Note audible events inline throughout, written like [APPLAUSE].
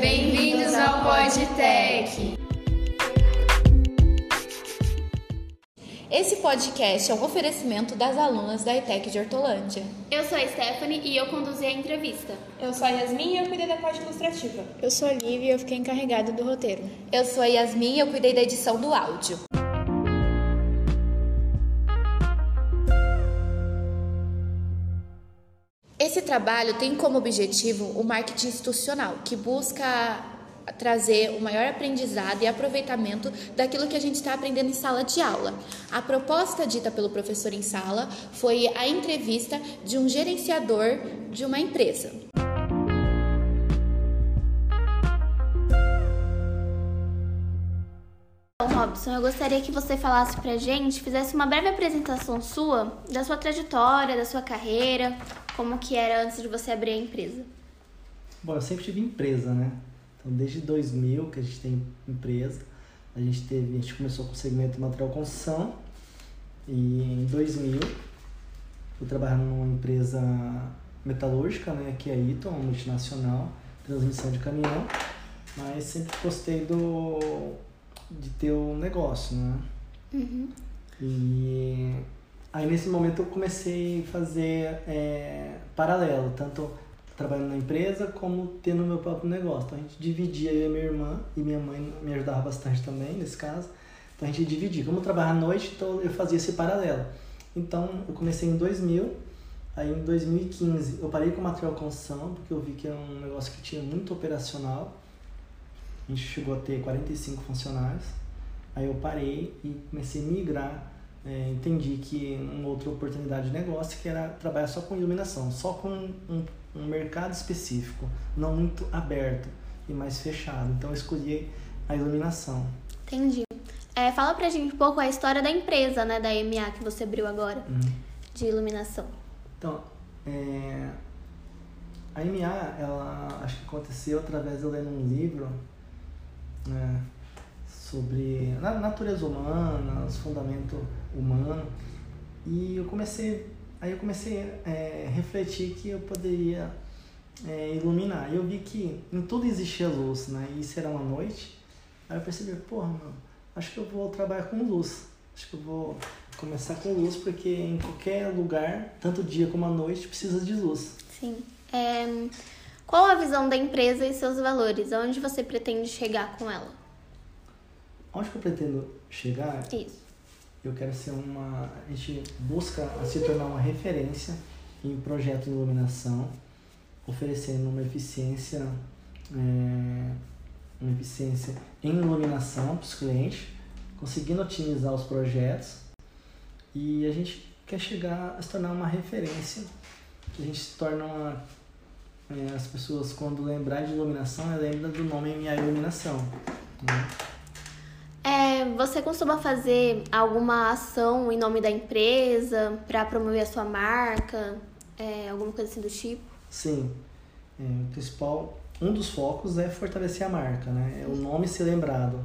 Bem-vindos ao PodTech! Esse podcast é um oferecimento das alunas da ETEC de Hortolândia. Eu sou a Stephanie e eu conduzi a entrevista. Eu sou a Yasmin e eu cuidei da parte ilustrativa. Eu sou a Lívia e eu fiquei encarregada do roteiro. Eu sou a Yasmin e eu cuidei da edição do áudio. Trabalho tem como objetivo o marketing institucional, que busca trazer o maior aprendizado e aproveitamento daquilo que a gente está aprendendo em sala de aula. A proposta dita pelo professor em sala foi a entrevista de um gerenciador de uma empresa. Então, Robson, eu gostaria que você falasse pra gente, fizesse uma breve apresentação sua, da sua trajetória, da sua carreira, como que era antes de você abrir a empresa. Bom, eu sempre tive empresa, né? Então, desde 2000 que a gente tem empresa, a gente teve, a gente começou com o segmento material construção e em 2000 eu trabalhava numa empresa metalúrgica, né, que é a Eaton, multinacional, transmissão de caminhão, mas sempre gostei do de ter um negócio, né? Uhum. E aí nesse momento eu comecei a fazer é, paralelo, tanto trabalhando na empresa como tendo meu próprio negócio. Então a gente dividia eu e minha irmã, e minha mãe me ajudava bastante também nesse caso. Então a gente dividia. Como eu trabalhava à noite, então eu fazia esse paralelo. Então eu comecei em 2000, aí em 2015 eu parei com material construção, porque eu vi que era um negócio que tinha muito operacional. A gente chegou a ter 45 funcionários. Aí eu parei e comecei a migrar é, entendi que uma outra oportunidade de negócio que era trabalhar só com iluminação, só com um, um mercado específico, não muito aberto e mais fechado. Então eu escolhi a iluminação. Entendi. É, fala pra gente um pouco a história da empresa, né, da MA que você abriu agora, Uhum. de iluminação. Então, é, a MA, ela acho que aconteceu através de eu lendo um livro né, sobre a natureza humana, os fundamentos humanos. E eu comecei, aí eu comecei a é, refletir que eu poderia é, iluminar. E eu vi que em tudo existia luz, né? E isso era uma noite. Aí eu percebi, porra, mano, acho que eu vou trabalhar com luz. Acho que eu vou começar com luz, porque em qualquer lugar, tanto dia como a noite, precisa de luz. Sim. É, qual a visão da empresa e seus valores? Aonde você pretende chegar com ela? Onde que eu pretendo chegar? Isso. Eu quero ser uma. A gente busca se tornar uma referência em projeto de iluminação, oferecendo uma eficiência, é, uma eficiência em iluminação para os clientes, conseguindo otimizar os projetos e a gente quer chegar a se tornar uma referência, que a gente se torna uma. É, as pessoas, quando lembrar de iluminação, lembram do nome MA Iluminação. Né? É, você costuma fazer alguma ação em nome da empresa para promover a sua marca? É, alguma coisa assim do tipo? Sim. É, o principal, um dos focos é fortalecer a marca, né? É o nome ser lembrado.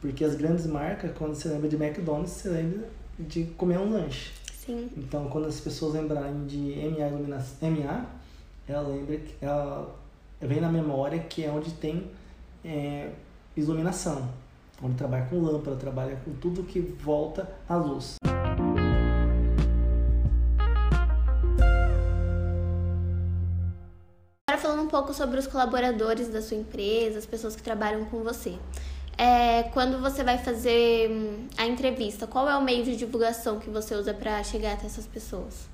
Porque as grandes marcas, quando você lembra de McDonald's, você lembra de comer um lanche. Sim. Então, quando as pessoas lembrarem de MA Iluminação, MA, ela lembra que ela vem na memória que é onde tem é, iluminação, onde trabalha com lâmpada, trabalha com tudo que volta à luz. Agora falando um pouco sobre os colaboradores da sua empresa, as pessoas que trabalham com você. É, quando você vai fazer hum, a entrevista, qual é o meio de divulgação que você usa para chegar até essas pessoas?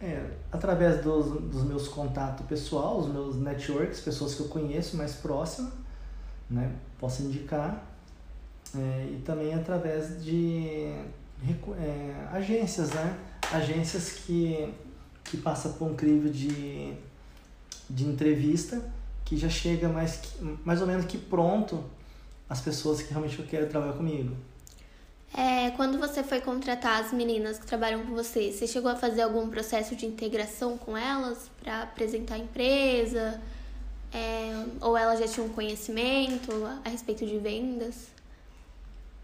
É, através dos, dos meus contatos pessoal, os meus networks, pessoas que eu conheço mais próximas, né, posso indicar, é, e também através de é, agências, né, agências que, que passam por um crivo de, de entrevista, que já chega mais, mais ou menos que pronto as pessoas que realmente querem trabalhar comigo. É, quando você foi contratar as meninas que trabalham com você, você chegou a fazer algum processo de integração com elas para apresentar a empresa? É, ou elas já tinham conhecimento a, respeito de vendas?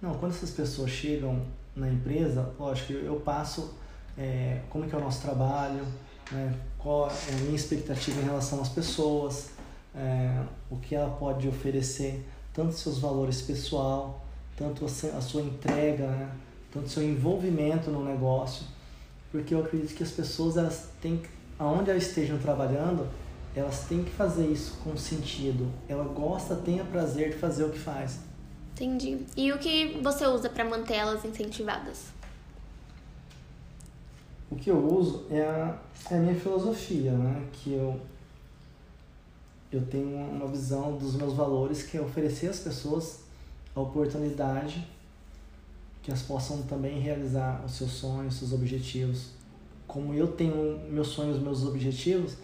Não, quando essas pessoas chegam na empresa, lógico, eu eu passo é, como que é o nosso trabalho, né? qual é a minha expectativa em relação às pessoas, é, o que ela pode oferecer, tanto seus valores pessoal, tanto a sua entrega, né? tanto seu envolvimento no negócio, porque eu acredito que as pessoas elas têm, aonde elas estejam trabalhando, elas têm que fazer isso com sentido. Ela gosta, tenha prazer de fazer o que faz. Entendi. E o que você usa para manter elas incentivadas? O que eu uso é a, é a minha filosofia, né? Que eu, eu tenho uma visão dos meus valores que é oferecer às pessoas a oportunidade que elas possam também realizar os seus sonhos, seus objetivos. Como eu tenho meus sonhos, meus objetivos,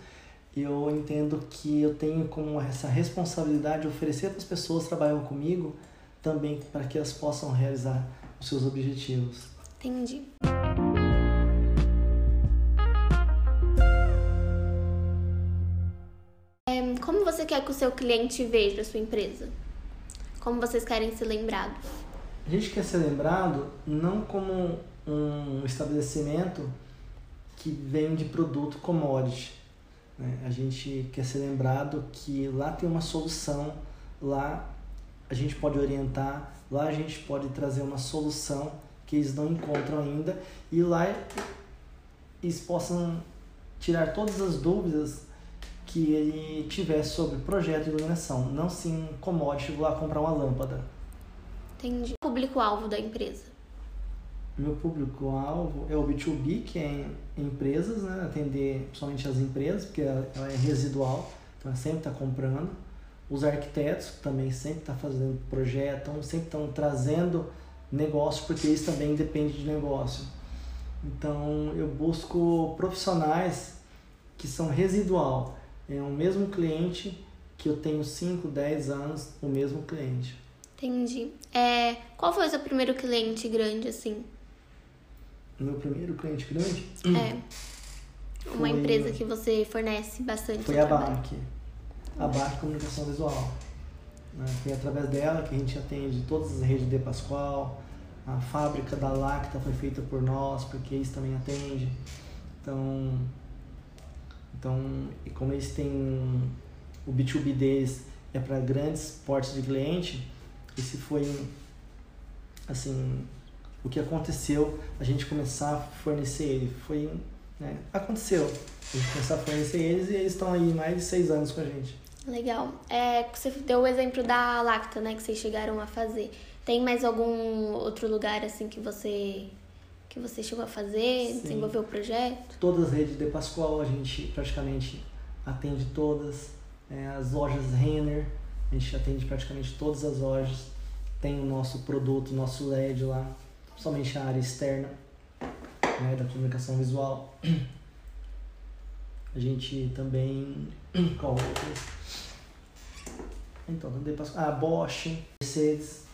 eu entendo que eu tenho como essa responsabilidade de oferecer para as pessoas que trabalham comigo também para que elas possam realizar os seus objetivos. Entendi. É, como você quer que o seu cliente veja a sua empresa? Como vocês querem ser lembrados? A gente quer ser lembrado não como um estabelecimento que vende produto commodity. Né? A gente quer ser lembrado que lá tem uma solução, lá a gente pode orientar, lá a gente pode trazer uma solução que eles não encontram ainda e lá eles possam tirar todas as dúvidas que ele tiver sobre projeto de iluminação, não sim commodity, vou lá comprar uma lâmpada. Entendi. Público-alvo da empresa? Meu público-alvo é o B2B, que é empresas, né? atender principalmente as empresas, porque ela é residual, então ela sempre está comprando os arquitetos também sempre estão tá fazendo projeto, sempre estão trazendo negócio, porque eles também dependem de negócio. Então eu busco profissionais que são residual. É o mesmo cliente que eu tenho 5, 10 anos, o mesmo cliente. Entendi. É, qual foi o seu primeiro cliente grande, assim? Meu primeiro cliente grande? É. Uma foi... empresa que você fornece bastante. Foi a Barque a Baixa Comunicação Visual. Né? Foi através dela que a gente atende todas as redes de Pascoal, a fábrica da Lacta foi feita por nós, porque eles também atendem. Então, então e como eles têm o B2B deles é para grandes portes de cliente, esse foi assim o que aconteceu a gente começar a fornecer ele foi né, aconteceu a gente começar a fornecer eles e eles estão aí mais de seis anos com a gente Legal. É, você deu o exemplo da Lacta, né, que vocês chegaram a fazer. Tem mais algum outro lugar assim que você que você chegou a fazer, Sim. desenvolveu o projeto? Todas as redes de Pascoal a gente praticamente atende todas. É, as lojas Renner, a gente atende praticamente todas as lojas. Tem o nosso produto, nosso LED lá, somente a área externa né, da comunicação visual. [CLEARS THROAT] A gente também. [CLEARS THROAT] Qual outro? Então, também passou. A Bosch, Mercedes,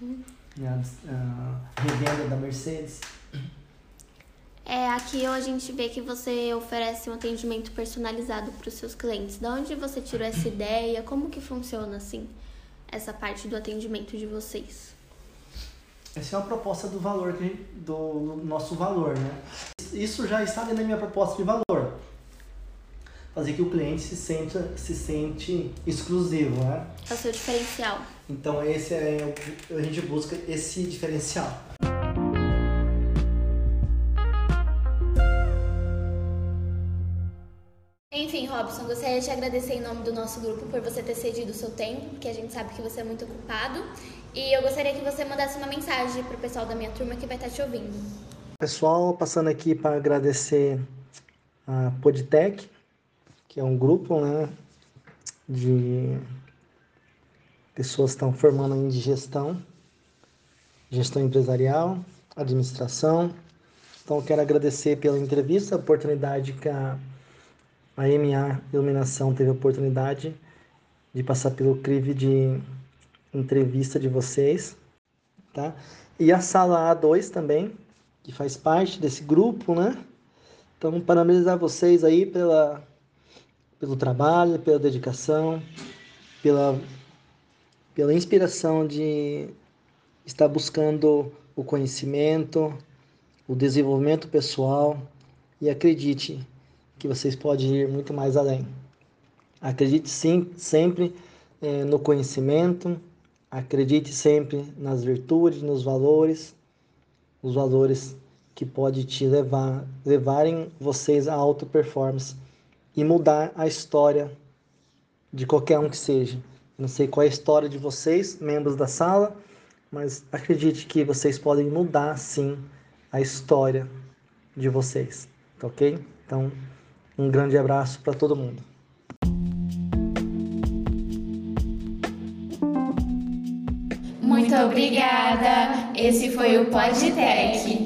uhum. A, revenda da Mercedes. É, aqui a gente vê que você oferece um atendimento personalizado para os seus clientes. Da onde você tirou essa ideia? Como que funciona assim essa parte do atendimento de vocês? Essa é uma proposta do valor do, do nosso valor, né? Isso já está dentro da minha proposta de valor fazer que o cliente se sente, se sente exclusivo, né? É o seu diferencial. Então esse é a gente busca esse diferencial. Enfim, Robson, gostaria de te agradecer em nome do nosso grupo por você ter cedido o seu tempo, porque a gente sabe que você é muito ocupado. E eu gostaria que você mandasse uma mensagem para o pessoal da minha turma que vai estar te ouvindo. Pessoal, passando aqui para agradecer a Podtech que é um grupo né, de pessoas que estão formando em gestão, gestão empresarial, administração. Então, quero agradecer pela entrevista, a oportunidade que a, a MA Iluminação teve a oportunidade de passar pelo crivo de entrevista de vocês, tá? E a sala A2 também, que faz parte desse grupo, né? Então, parabenizar vocês aí pela pelo trabalho, pela dedicação, pela, pela inspiração de estar buscando o conhecimento, o desenvolvimento pessoal. E acredite que vocês podem ir muito mais além. Acredite sim, sempre é, no conhecimento, acredite sempre nas virtudes, nos valores, os valores que pode te levar, levarem vocês a alta performance e mudar a história de qualquer um que seja. não sei qual é a história de vocês, membros da sala, mas acredite que vocês podem mudar sim a história de vocês, tá ok? Então, um grande abraço para todo mundo. Muito obrigada. Esse foi o Podtech.